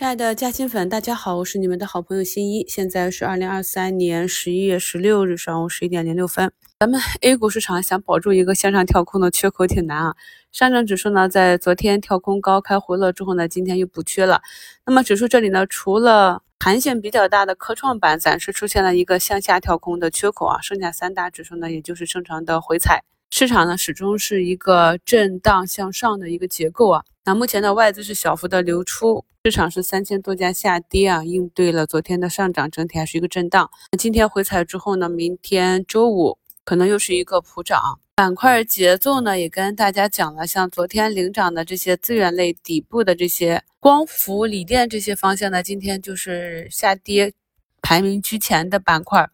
亲爱的嘉兴粉，大家好，我是你们的好朋友新一。现在是二零二三年十一月十六日上午十一点零六分。咱们 A 股市场想保住一个向上跳空的缺口挺难啊。上证指数呢，在昨天跳空高开回落之后呢，今天又补缺了。那么指数这里呢，除了弹性比较大的科创板暂时出现了一个向下跳空的缺口啊，剩下三大指数呢，也就是正常的回踩。市场呢，始终是一个震荡向上的一个结构啊。那目前的外资是小幅的流出，市场是三千多家下跌啊，应对了昨天的上涨，整体还是一个震荡。那今天回踩之后呢，明天周五可能又是一个普涨。板块节奏呢，也跟大家讲了，像昨天领涨的这些资源类底部的这些光伏、锂电这些方向呢，今天就是下跌。排名居前的板块，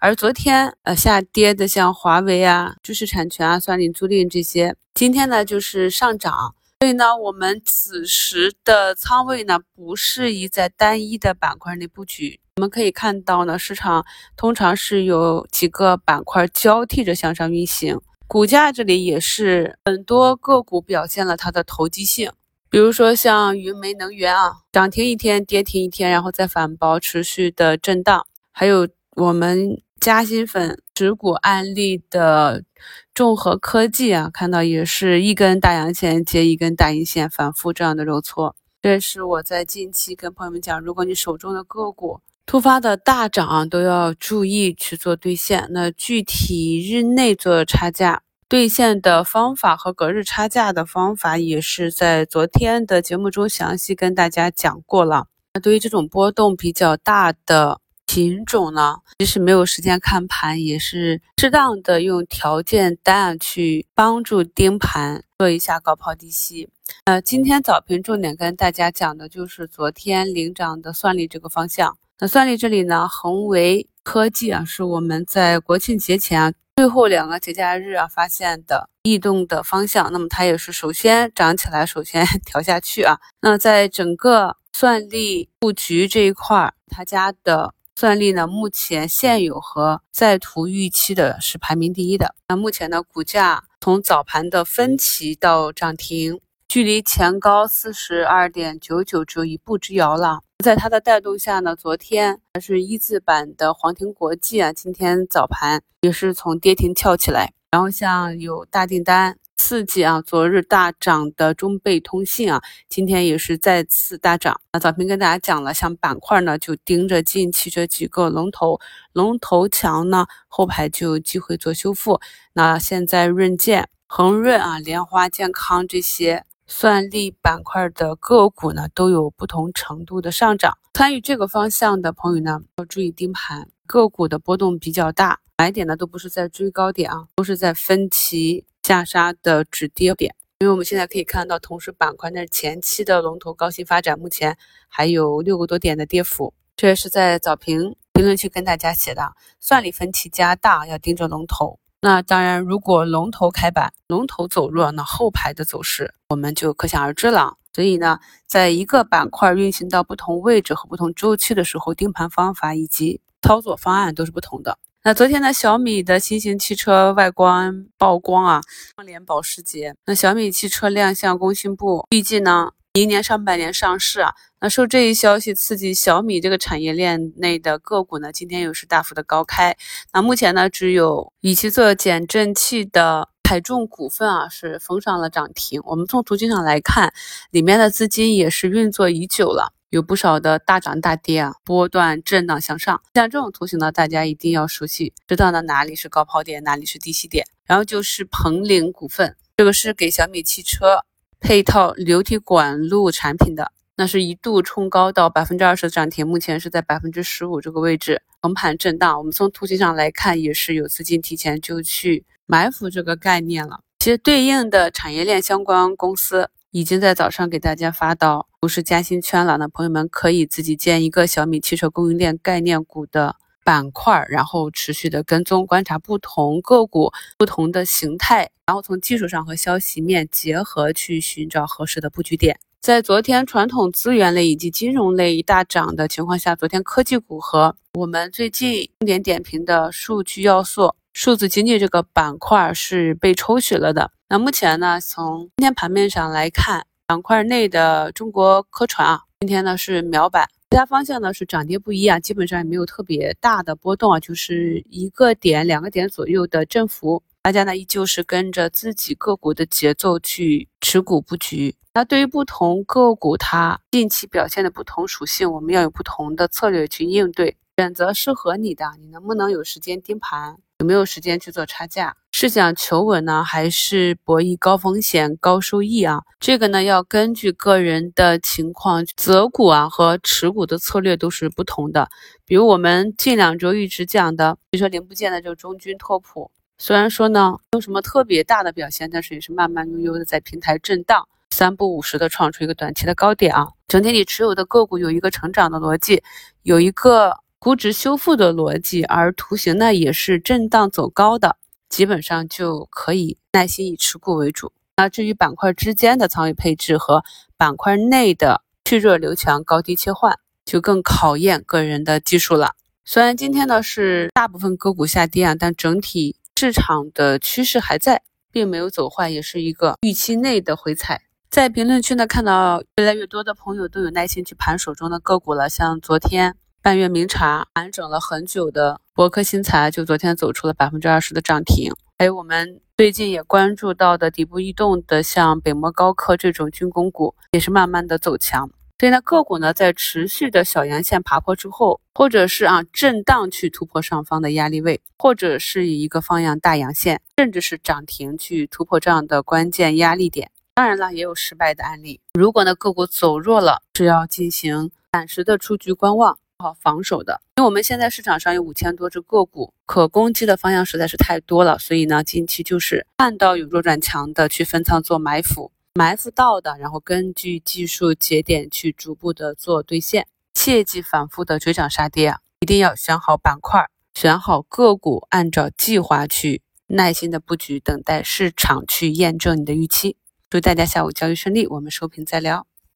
而昨天呃下跌的像华为啊、知识产权啊、算力租赁这些，今天呢就是上涨。所以呢，我们此时的仓位呢不适宜在单一的板块内布局。我们可以看到呢，市场通常是有几个板块交替着向上运行，股价这里也是很多个股表现了它的投机性。比如说像云煤能源啊，涨停一天，跌停一天，然后再反包，持续的震荡。还有我们嘉兴粉持股案例的众和科技啊，看到也是一根大阳线接一根大阴线，反复这样的揉搓。这是我在近期跟朋友们讲，如果你手中的个股突发的大涨，都要注意去做兑现。那具体日内做差价。兑现的方法和隔日差价的方法也是在昨天的节目中详细跟大家讲过了。那对于这种波动比较大的品种呢，即使没有时间看盘，也是适当的用条件单去帮助盯盘，做一下高抛低吸。呃，今天早评重点跟大家讲的就是昨天领涨的算力这个方向。那算力这里呢，恒为科技啊，是我们在国庆节前啊。最后两个节假日啊，发现的异动的方向，那么它也是首先涨起来，首先 调下去啊。那在整个算力布局这一块，他家的算力呢，目前现有和在途预期的是排名第一的。那目前呢，股价从早盘的分歧到涨停。距离前高四十二点九九只有一步之遥了。在它的带动下呢，昨天还是一字板的黄庭国际啊，今天早盘也是从跌停跳起来。然后像有大订单刺激啊，昨日大涨的中贝通信啊，今天也是再次大涨。那早评跟大家讲了，像板块呢，就盯着近期这几个龙头，龙头强呢，后排就有机会做修复。那现在润建、恒润啊、莲花健康这些。算力板块的个股呢，都有不同程度的上涨。参与这个方向的朋友呢，要注意盯盘。个股的波动比较大，买点呢都不是在追高点啊，都是在分歧下杀的止跌点。因为我们现在可以看到，同时板块那前期的龙头高新发展，目前还有六个多点的跌幅。这也是在早评评论区跟大家写的，算力分歧加大，要盯着龙头。那当然，如果龙头开板，龙头走弱，那后排的走势我们就可想而知了。所以呢，在一个板块运行到不同位置和不同周期的时候，盯盘方法以及操作方案都是不同的。那昨天呢，小米的新型汽车外观曝光啊，双联保时捷。那小米汽车亮相工信部，预计呢。明年上半年上市啊，那受这一消息刺激，小米这个产业链内的个股呢，今天又是大幅的高开。那目前呢，只有以其做减震器的海众股份啊，是封上了涨停。我们从图形上来看，里面的资金也是运作已久了，有不少的大涨大跌啊，波段震荡向上。像这种图形呢，大家一定要熟悉，知道呢哪里是高抛点，哪里是低吸点。然后就是鹏领股份，这个是给小米汽车。配套流体管路产品的，那是一度冲高到百分之二十的涨停，目前是在百分之十五这个位置横盘震荡。我们从图形上来看，也是有资金提前就去埋伏这个概念了。其实对应的产业链相关公司已经在早上给大家发到不是嘉兴圈了，那朋友们可以自己建一个小米汽车供应链概念股的。板块，然后持续的跟踪观察不同个股不同的形态，然后从技术上和消息面结合去寻找合适的布局点。在昨天传统资源类以及金融类一大涨的情况下，昨天科技股和我们最近重点点评的数据要素、数字经济这个板块是被抽取了的。那目前呢，从今天盘面上来看，板块内的中国科传啊。今天呢是秒板，其他方向呢是涨跌不一啊，基本上也没有特别大的波动啊，就是一个点、两个点左右的振幅。大家呢依旧是跟着自己个股的节奏去持股布局。那对于不同个股它近期表现的不同属性，我们要有不同的策略去应对，选择适合你的。你能不能有时间盯盘？有没有时间去做差价？是想求稳呢，还是博弈高风险高收益啊？这个呢要根据个人的情况择股啊和持股的策略都是不同的。比如我们近两周一直讲的，比如说零部件的就中军拓普。虽然说呢，没有什么特别大的表现，但是也是慢慢悠悠的在平台震荡，三不五十的创出一个短期的高点啊。整体你持有的个股有一个成长的逻辑，有一个估值修复的逻辑，而图形呢也是震荡走高的，基本上就可以耐心以持股为主。那至于板块之间的仓位配置和板块内的去弱留强、高低切换，就更考验个人的技术了。虽然今天呢是大部分个股下跌啊，但整体。市场的趋势还在，并没有走坏，也是一个预期内的回踩。在评论区呢，看到越来越多的朋友都有耐心去盘手中的个股了。像昨天半月明茶盘整了很久的博科新材，就昨天走出了百分之二十的涨停。还有我们最近也关注到的底部异动的，像北摩高科这种军工股，也是慢慢的走强。所以呢，个股呢在持续的小阳线爬坡之后，或者是啊震荡去突破上方的压力位，或者是以一个方阳大阳线，甚至是涨停去突破这样的关键压力点。当然了，也有失败的案例。如果呢个股走弱了，是要进行暂时的出局观望，好防守的。因为我们现在市场上有五千多只个股，可攻击的方向实在是太多了，所以呢近期就是看到有弱转强的去分仓做埋伏。埋伏到的，然后根据技术节点去逐步的做兑现，切忌反复的追涨杀跌啊！一定要选好板块，选好个股，按照计划去耐心的布局，等待市场去验证你的预期。祝大家下午交易顺利，我们收评再聊。